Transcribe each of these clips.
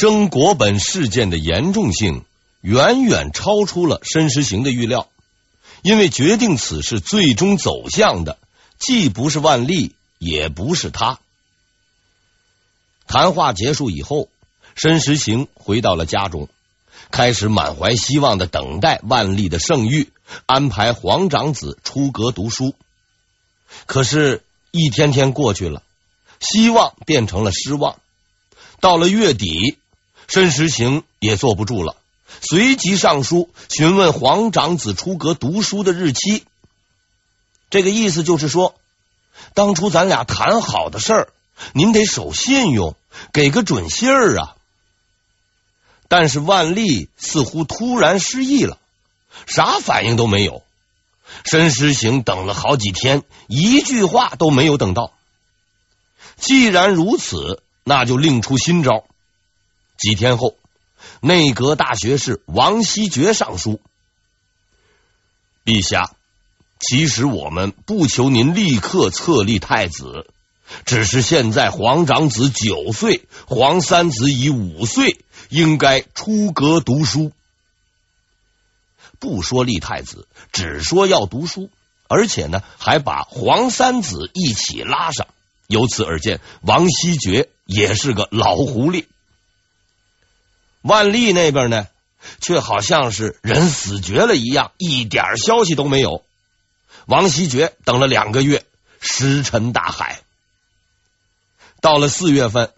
征国本事件的严重性远远超出了申时行的预料，因为决定此事最终走向的，既不是万历，也不是他。谈话结束以后，申时行回到了家中，开始满怀希望的等待万历的圣谕，安排皇长子出阁读书。可是，一天天过去了，希望变成了失望。到了月底，申时行也坐不住了，随即上书询问皇长子出阁读书的日期。这个意思就是说，当初咱俩谈好的事儿，您得守信用，给个准信儿啊。但是万历似乎突然失忆了，啥反应都没有。申时行等了好几天，一句话都没有等到。既然如此，那就另出新招。几天后，内阁大学士王希爵上书：“陛下，其实我们不求您立刻册立太子，只是现在皇长子九岁，皇三子已五岁，应该出阁读书。”不说立太子，只说要读书，而且呢，还把皇三子一起拉上。由此而见，王希爵也是个老狐狸。万历那边呢，却好像是人死绝了一样，一点消息都没有。王希爵等了两个月，石沉大海。到了四月份，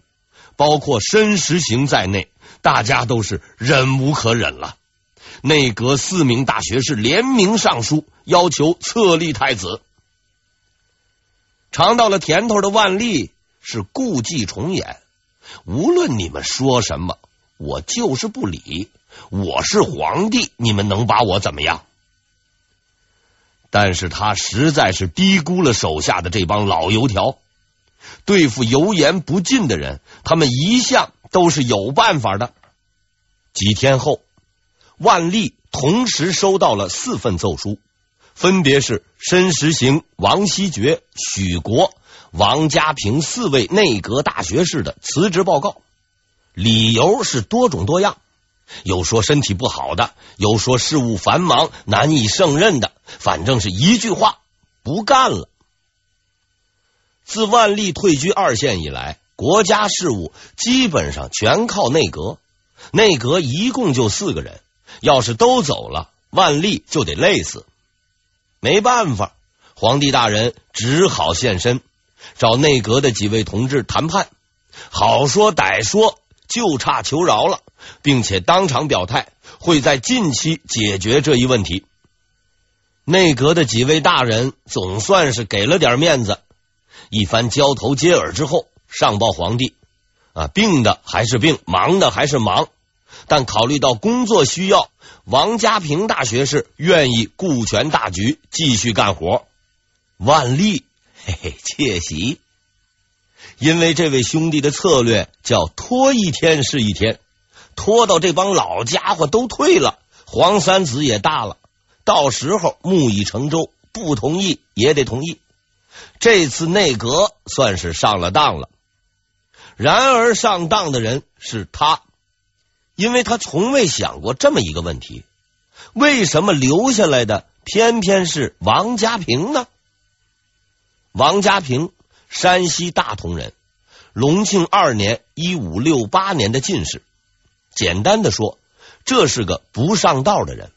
包括申时行在内，大家都是忍无可忍了。内阁四名大学士联名上书，要求册立太子。尝到了甜头的万历是故伎重演，无论你们说什么，我就是不理。我是皇帝，你们能把我怎么样？但是他实在是低估了手下的这帮老油条，对付油盐不进的人，他们一向都是有办法的。几天后。万历同时收到了四份奏书，分别是申时行、王希爵、许国、王家平四位内阁大学士的辞职报告，理由是多种多样，有说身体不好的，有说事务繁忙难以胜任的，反正是一句话，不干了。自万历退居二线以来，国家事务基本上全靠内阁，内阁一共就四个人。要是都走了，万历就得累死。没办法，皇帝大人只好现身，找内阁的几位同志谈判。好说歹说，就差求饶了，并且当场表态会在近期解决这一问题。内阁的几位大人总算是给了点面子，一番交头接耳之后，上报皇帝啊，病的还是病，忙的还是忙。但考虑到工作需要，王家平大学士愿意顾全大局，继续干活。万历嘿嘿窃喜，因为这位兄弟的策略叫拖一天是一天，拖到这帮老家伙都退了，皇三子也大了，到时候木已成舟，不同意也得同意。这次内阁算是上了当了。然而上当的人是他。因为他从未想过这么一个问题：为什么留下来的偏偏是王家平呢？王家平，山西大同人，隆庆二年（一五六八年）的进士。简单的说，这是个不上道的人。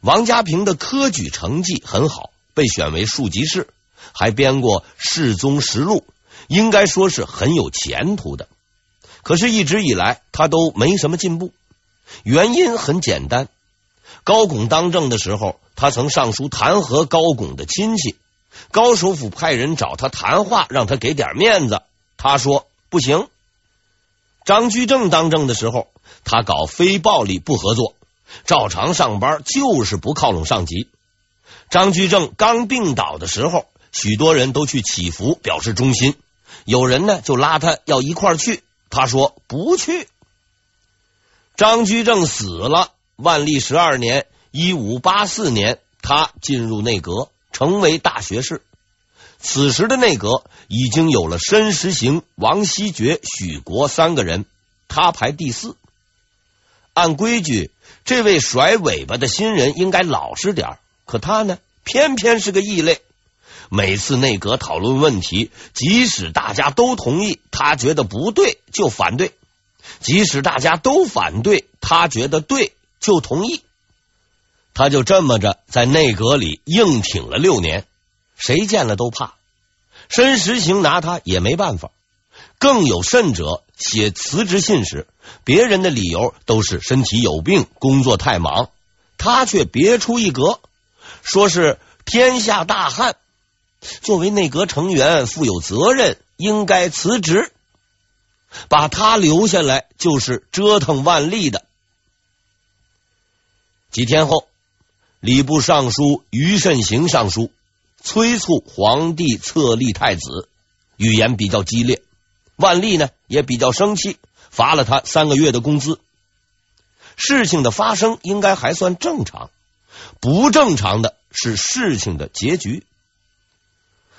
王家平的科举成绩很好，被选为庶吉士，还编过《世宗实录》，应该说是很有前途的。可是，一直以来他都没什么进步。原因很简单：高拱当政的时候，他曾上书弹劾高拱的亲戚。高首辅派人找他谈话，让他给点面子。他说不行。张居正当政的时候，他搞非暴力不合作，照常上班，就是不靠拢上级。张居正刚病倒的时候，许多人都去祈福，表示忠心。有人呢就拉他要一块去。他说不去。张居正死了，万历十二年（一五八四年），他进入内阁，成为大学士。此时的内阁已经有了申时行、王希爵、许国三个人，他他排第四。按规矩，这位甩尾巴的新人应该老实点，可他呢，偏偏是个异类。每次内阁讨论问题，即使大家都同意，他觉得不对就反对；即使大家都反对，他觉得对就同意。他就这么着在内阁里硬挺了六年，谁见了都怕。申时行拿他也没办法。更有甚者，写辞职信时，别人的理由都是身体有病、工作太忙，他却别出一格，说是天下大旱。作为内阁成员，负有责任，应该辞职。把他留下来，就是折腾万历的。几天后，礼部尚书于慎行上书，催促皇帝册立太子，语言比较激烈。万历呢也比较生气，罚了他三个月的工资。事情的发生应该还算正常，不正常的是事情的结局。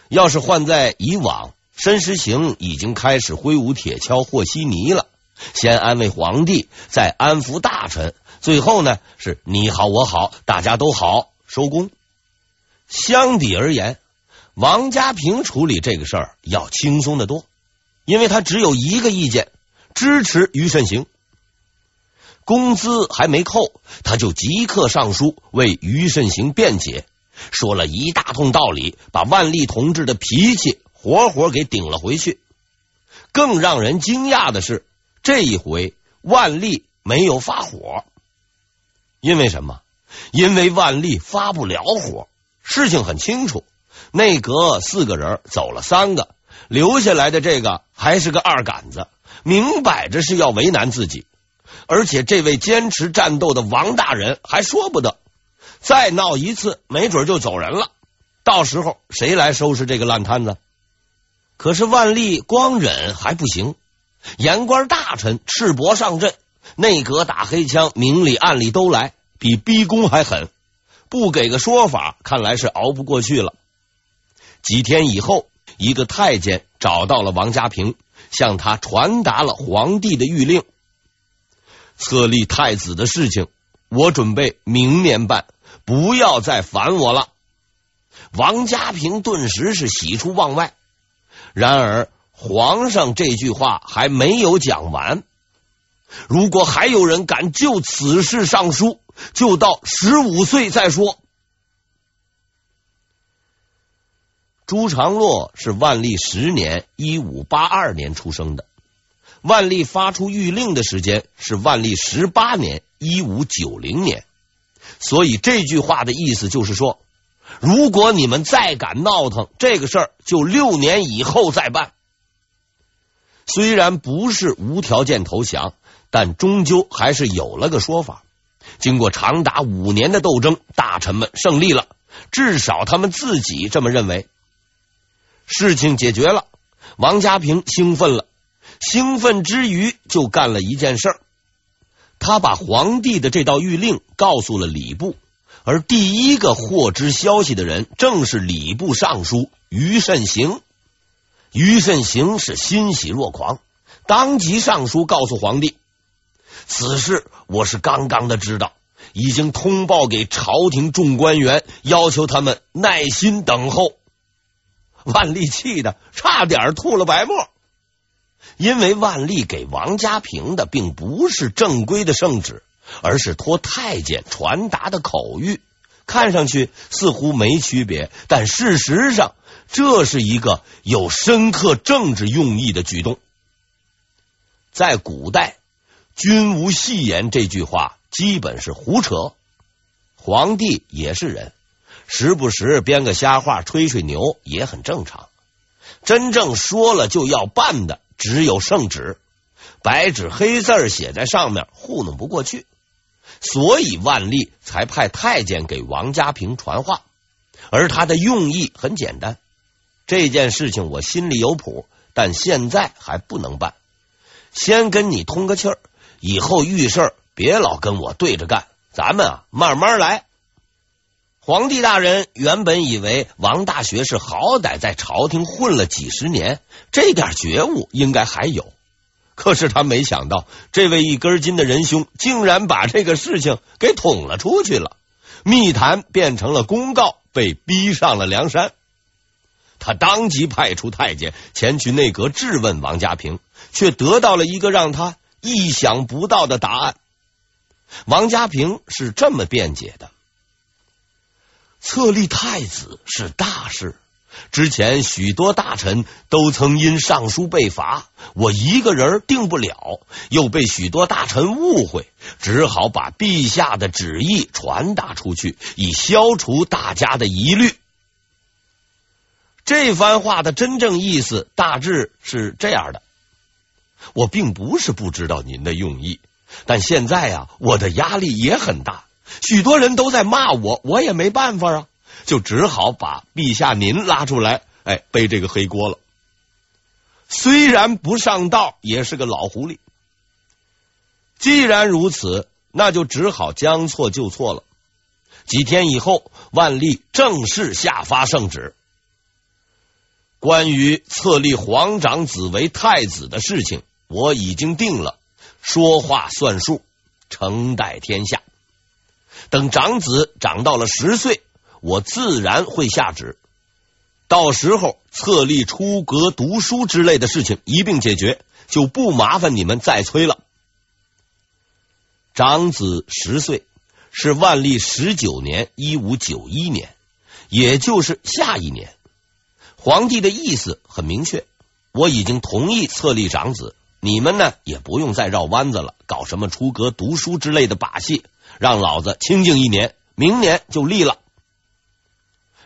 要是换在以往，申时行已经开始挥舞铁锹和稀泥了，先安慰皇帝，再安抚大臣，最后呢是你好我好，大家都好，收工。相比而言，王家平处理这个事儿要轻松得多，因为他只有一个意见，支持于慎行。工资还没扣，他就即刻上书为于慎行辩解。说了一大通道理，把万历同志的脾气活活给顶了回去。更让人惊讶的是，这一回万历没有发火，因为什么？因为万历发不了火。事情很清楚，内阁四个人走了三个，留下来的这个还是个二杆子，明摆着是要为难自己。而且这位坚持战斗的王大人还说不得。再闹一次，没准就走人了。到时候谁来收拾这个烂摊子？可是万历光忍还不行，言官大臣赤膊上阵，内阁打黑枪，明里暗里都来，比逼宫还狠。不给个说法，看来是熬不过去了。几天以后，一个太监找到了王家平，向他传达了皇帝的谕令：册立太子的事情，我准备明年办。不要再烦我了。王家平顿时是喜出望外。然而，皇上这句话还没有讲完。如果还有人敢就此事上书，就到十五岁再说。朱常洛是万历十年（一五八二年）出生的。万历发出谕令的时间是万历十八年（一五九零年）。所以这句话的意思就是说，如果你们再敢闹腾，这个事儿就六年以后再办。虽然不是无条件投降，但终究还是有了个说法。经过长达五年的斗争，大臣们胜利了，至少他们自己这么认为。事情解决了，王家平兴奋了，兴奋之余就干了一件事儿。他把皇帝的这道谕令告诉了礼部，而第一个获知消息的人正是礼部尚书于慎行。于慎行是欣喜若狂，当即上书告诉皇帝：“此事我是刚刚的知道，已经通报给朝廷众官员，要求他们耐心等候。”万历气的差点吐了白沫。因为万历给王家平的并不是正规的圣旨，而是托太监传达的口谕，看上去似乎没区别，但事实上这是一个有深刻政治用意的举动。在古代，“君无戏言”这句话基本是胡扯，皇帝也是人，时不时编个瞎话吹吹牛也很正常。真正说了就要办的。只有圣旨，白纸黑字写在上面，糊弄不过去，所以万历才派太监给王家平传话，而他的用意很简单：这件事情我心里有谱，但现在还不能办，先跟你通个气儿，以后遇事别老跟我对着干，咱们啊慢慢来。皇帝大人原本以为王大学士好歹在朝廷混了几十年，这点觉悟应该还有。可是他没想到，这位一根筋的仁兄竟然把这个事情给捅了出去了，密谈变成了公告，被逼上了梁山。他当即派出太监前去内阁质问王家平，却得到了一个让他意想不到的答案。王家平是这么辩解的：册立太子是大事。之前许多大臣都曾因上书被罚，我一个人定不了，又被许多大臣误会，只好把陛下的旨意传达出去，以消除大家的疑虑。这番话的真正意思大致是这样的：我并不是不知道您的用意，但现在啊，我的压力也很大，许多人都在骂我，我也没办法啊。就只好把陛下您拉出来，哎，背这个黑锅了。虽然不上道，也是个老狐狸。既然如此，那就只好将错就错了。几天以后，万历正式下发圣旨，关于册立皇长子为太子的事情，我已经定了，说话算数，承待天下。等长子长到了十岁。我自然会下旨，到时候册立出阁读书之类的事情一并解决，就不麻烦你们再催了。长子十岁是万历十九年（一五九一年），也就是下一年。皇帝的意思很明确，我已经同意册立长子，你们呢也不用再绕弯子了，搞什么出阁读书之类的把戏，让老子清静一年，明年就立了。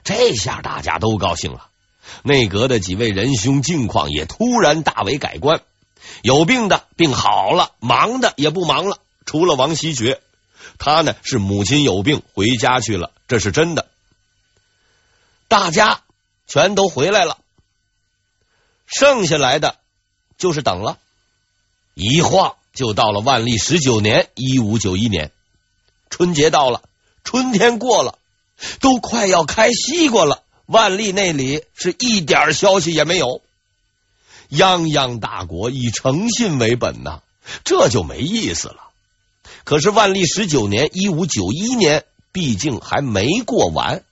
这下大家都高兴了，内阁的几位仁兄境况也突然大为改观，有病的病好了，忙的也不忙了。除了王希爵，他呢是母亲有病回家去了，这是真的。大家全都回来了，剩下来的就是等了。一晃就到了万历十九年（一五九一年），春节到了，春天过了。都快要开西瓜了，万历那里是一点消息也没有。泱泱大国以诚信为本呐，这就没意思了。可是万历十九年（一五九一年）毕竟还没过完，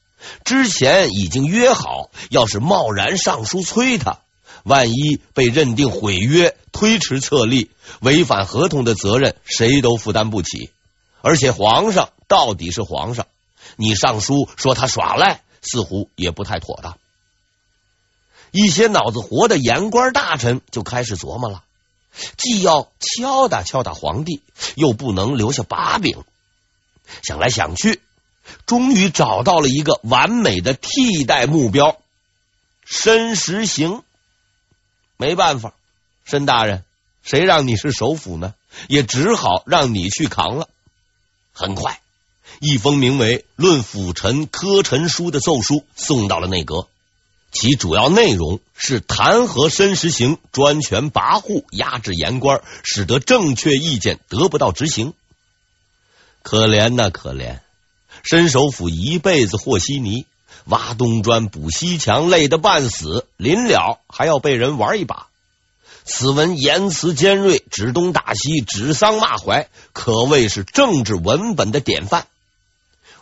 之前已经约好，要是贸然上书催他，万一被认定毁约、推迟册立、违反合同的责任，谁都负担不起。而且皇上到底是皇上。你上书说他耍赖，似乎也不太妥当。一些脑子活的言官大臣就开始琢磨了，既要敲打敲打皇帝，又不能留下把柄。想来想去，终于找到了一个完美的替代目标——申时行。没办法，申大人，谁让你是首辅呢？也只好让你去扛了。很快。一封名为《论辅臣科陈书》的奏书送到了内阁，其主要内容是弹劾申时行专权跋扈、压制言官，使得正确意见得不到执行。可怜呐，可怜！申首辅一辈子和稀泥，挖东砖补西墙，累得半死，临了还要被人玩一把。此文言辞尖锐，指东打西，指桑骂槐，可谓是政治文本的典范。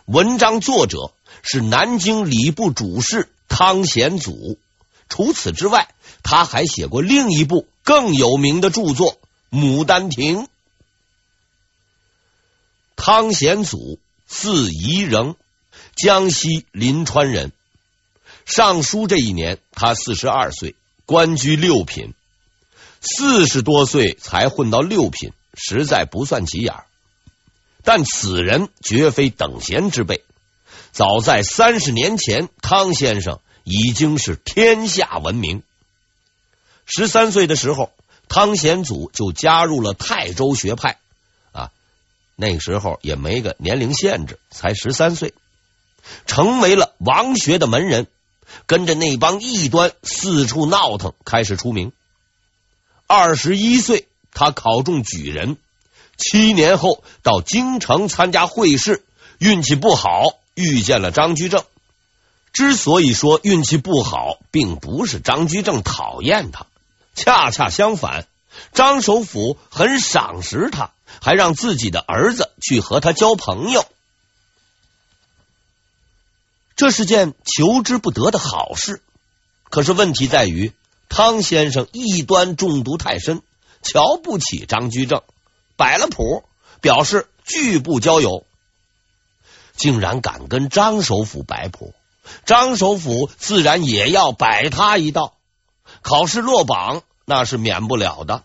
文章作者是南京礼部主事汤显祖。除此之外，他还写过另一部更有名的著作《牡丹亭》。汤显祖字宜仍，江西临川人。上书这一年，他四十二岁，官居六品。四十多岁才混到六品，实在不算急眼。但此人绝非等闲之辈。早在三十年前，汤先生已经是天下闻名。十三岁的时候，汤显祖就加入了泰州学派啊。那个时候也没个年龄限制，才十三岁，成为了王学的门人，跟着那帮异端四处闹腾，开始出名。二十一岁，他考中举人。七年后到京城参加会试，运气不好，遇见了张居正。之所以说运气不好，并不是张居正讨厌他，恰恰相反，张首府很赏识他，还让自己的儿子去和他交朋友。这是件求之不得的好事。可是问题在于，汤先生异端中毒太深，瞧不起张居正，摆了谱，表示拒不交友。竟然敢跟张首府摆谱，张首府自然也要摆他一道。考试落榜那是免不了的。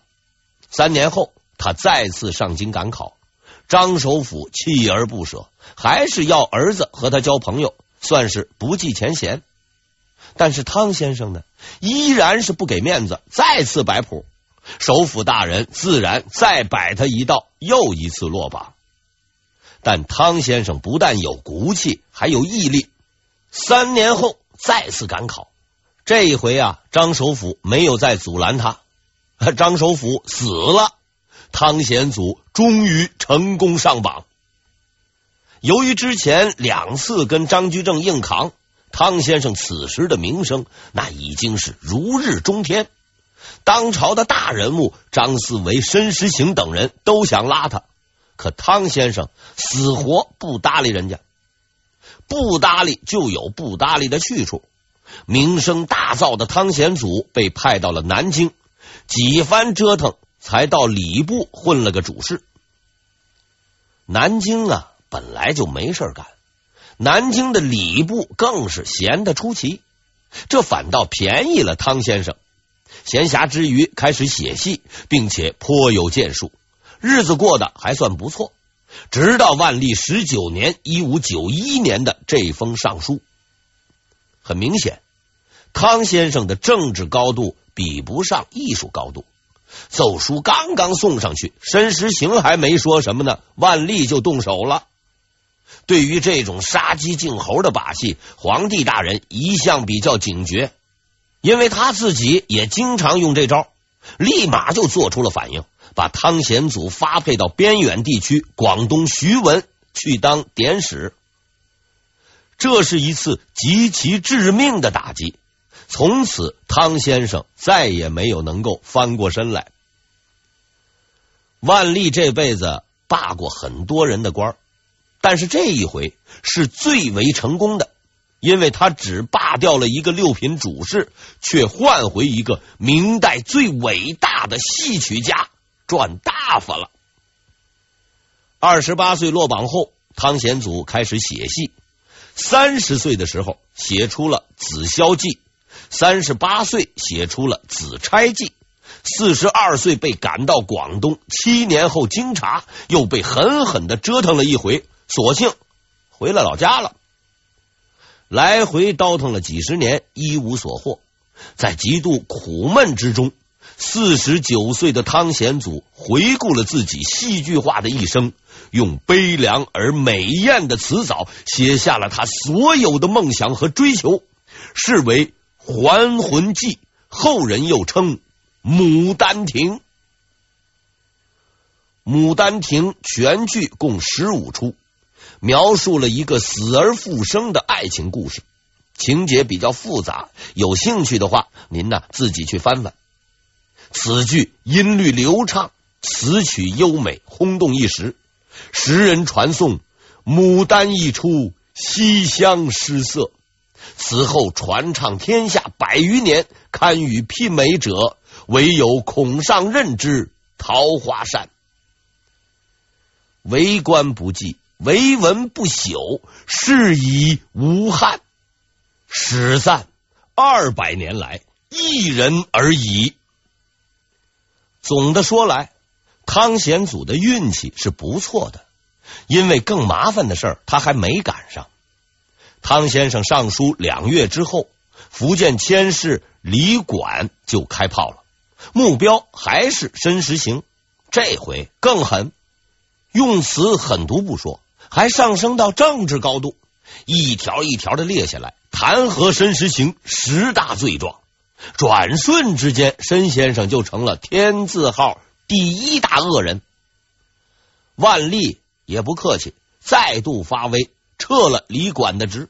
三年后，他再次上京赶考，张首府锲而不舍，还是要儿子和他交朋友，算是不计前嫌。但是汤先生呢，依然是不给面子，再次摆谱。首府大人自然再摆他一道，又一次落榜。但汤先生不但有骨气，还有毅力。三年后再次赶考，这一回啊，张首府没有再阻拦他。张首府死了，汤显祖终于成功上榜。由于之前两次跟张居正硬扛。汤先生此时的名声，那已经是如日中天。当朝的大人物张思维、申时行等人都想拉他，可汤先生死活不搭理人家。不搭理就有不搭理的去处。名声大噪的汤显祖被派到了南京，几番折腾才到礼部混了个主事。南京啊，本来就没事干。南京的礼部更是闲得出奇，这反倒便宜了汤先生。闲暇之余开始写戏，并且颇有建树，日子过得还算不错。直到万历十九年（一五九一年）的这封上书，很明显，汤先生的政治高度比不上艺术高度。奏书刚刚送上去，申时行还没说什么呢，万历就动手了。对于这种杀鸡儆猴的把戏，皇帝大人一向比较警觉，因为他自己也经常用这招，立马就做出了反应，把汤显祖发配到边远地区广东徐闻去当典史。这是一次极其致命的打击，从此汤先生再也没有能够翻过身来。万历这辈子罢过很多人的官。但是这一回是最为成功的，因为他只罢掉了一个六品主事，却换回一个明代最伟大的戏曲家，赚大发了。二十八岁落榜后，汤显祖开始写戏。三十岁的时候写出了《紫霄记》，三十八岁写出了《紫钗记》，四十二岁被赶到广东，七年后经查，又被狠狠的折腾了一回。索性回了老家了，来回倒腾了几十年，一无所获。在极度苦闷之中，四十九岁的汤显祖回顾了自己戏剧化的一生，用悲凉而美艳的词藻写下了他所有的梦想和追求，是为《还魂记》，后人又称《牡丹亭》。《牡丹亭》全剧共十五出。描述了一个死而复生的爱情故事，情节比较复杂。有兴趣的话，您呢自己去翻翻。此剧音律流畅，词曲优美，轰动一时。时人传颂：“牡丹一出，西厢失色。”此后传唱天下百余年，堪与媲美者，唯有孔尚任之《桃花扇》。为官不济。为文不朽，是以无憾。史赞二百年来一人而已。总的说来，汤显祖的运气是不错的，因为更麻烦的事儿他还没赶上。汤先生上书两月之后，福建佥事李管就开炮了，目标还是申时行。这回更狠，用词狠毒不说。还上升到政治高度，一条一条的列下来，弹劾申时行十大罪状。转瞬之间，申先生就成了天字号第一大恶人。万历也不客气，再度发威，撤了李管的职。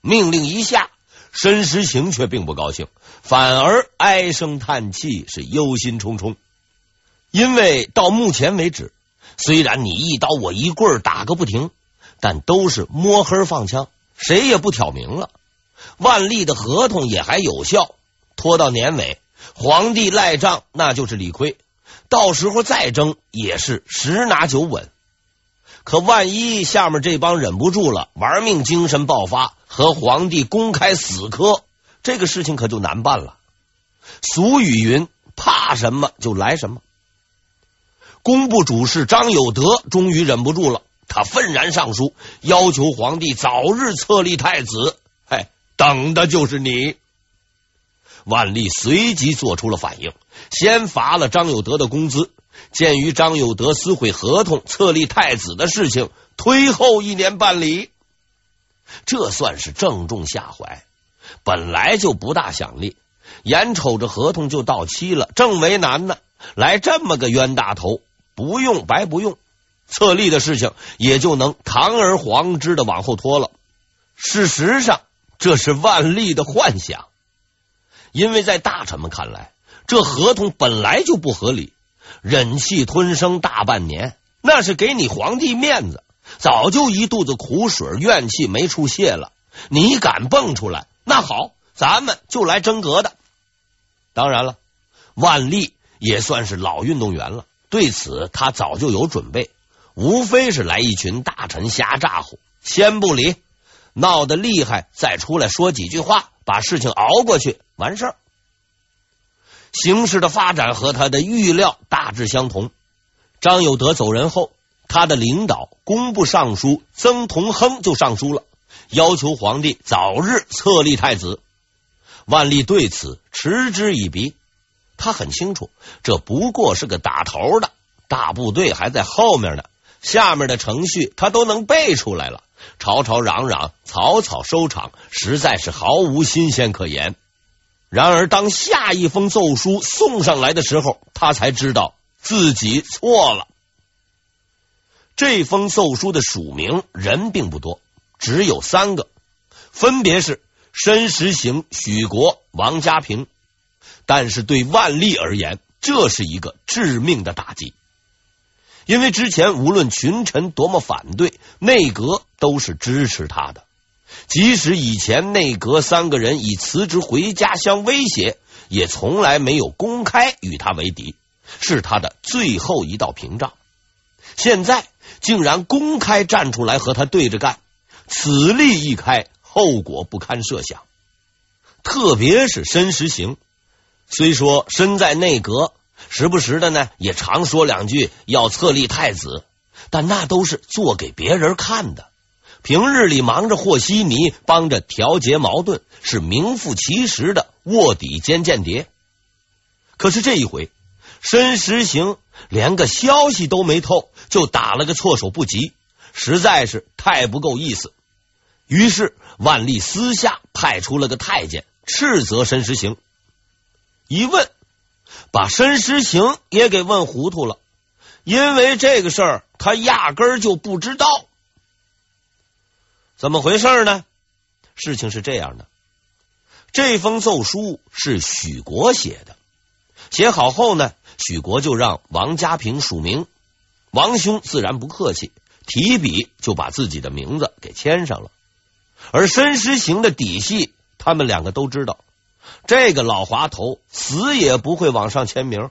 命令一下，申时行却并不高兴，反而唉声叹气，是忧心忡忡。因为到目前为止，虽然你一刀我一棍打个不停，但都是摸黑放枪，谁也不挑明了。万历的合同也还有效，拖到年尾，皇帝赖账那就是理亏，到时候再争也是十拿九稳。可万一下面这帮忍不住了，玩命精神爆发，和皇帝公开死磕，这个事情可就难办了。俗语云：“怕什么就来什么。”工部主事张有德终于忍不住了，他愤然上书，要求皇帝早日册立太子。嘿，等的就是你！万历随即做出了反应，先罚了张有德的工资。鉴于张有德撕毁合同、册立太子的事情，推后一年办理，这算是正中下怀。本来就不大想立，眼瞅着合同就到期了，正为难呢，来这么个冤大头，不用白不用，册立的事情也就能堂而皇之的往后拖了。事实上，这是万历的幻想，因为在大臣们看来，这合同本来就不合理。忍气吞声大半年，那是给你皇帝面子，早就一肚子苦水怨气没处泄了。你敢蹦出来，那好，咱们就来争格的。当然了，万历也算是老运动员了，对此他早就有准备，无非是来一群大臣瞎咋呼，先不理，闹得厉害再出来说几句话，把事情熬过去，完事儿。形势的发展和他的预料大致相同。张有德走人后，他的领导工部尚书曾同亨就上书了，要求皇帝早日册立太子。万历对此嗤之以鼻，他很清楚，这不过是个打头的，大部队还在后面呢，下面的程序他都能背出来了，吵吵嚷嚷，草草收场，实在是毫无新鲜可言。然而，当下一封奏书送上来的时候，他才知道自己错了。这封奏书的署名人并不多，只有三个，分别是申时行、许国、王家平。但是对万历而言，这是一个致命的打击，因为之前无论群臣多么反对，内阁都是支持他的。即使以前内阁三个人以辞职回家相威胁，也从来没有公开与他为敌，是他的最后一道屏障。现在竟然公开站出来和他对着干，此例一开，后果不堪设想。特别是申时行，虽说身在内阁，时不时的呢也常说两句要册立太子，但那都是做给别人看的。平日里忙着和稀泥，帮着调节矛盾，是名副其实的卧底兼间谍。可是这一回，申时行连个消息都没透，就打了个措手不及，实在是太不够意思。于是万历私下派出了个太监斥责申时行。一问，把申时行也给问糊涂了，因为这个事儿他压根儿就不知道。怎么回事呢？事情是这样的，这封奏书是许国写的，写好后呢，许国就让王家平署名，王兄自然不客气，提笔就把自己的名字给签上了。而申时行的底细，他们两个都知道，这个老滑头死也不会往上签名。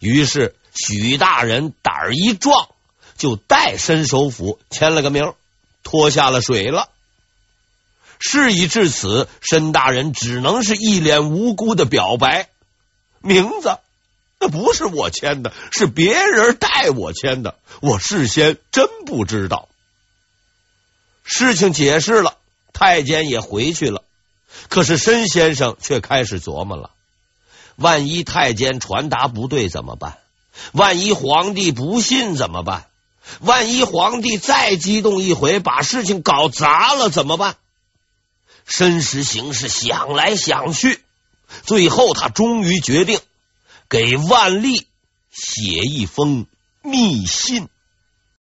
于是许大人胆儿一壮，就代申首府签了个名。拖下了水了。事已至此，申大人只能是一脸无辜的表白：名字那不是我签的，是别人代我签的，我事先真不知道。事情解释了，太监也回去了。可是申先生却开始琢磨了：万一太监传达不对怎么办？万一皇帝不信怎么办？万一皇帝再激动一回，把事情搞砸了怎么办？申时行是想来想去，最后他终于决定给万历写一封密信。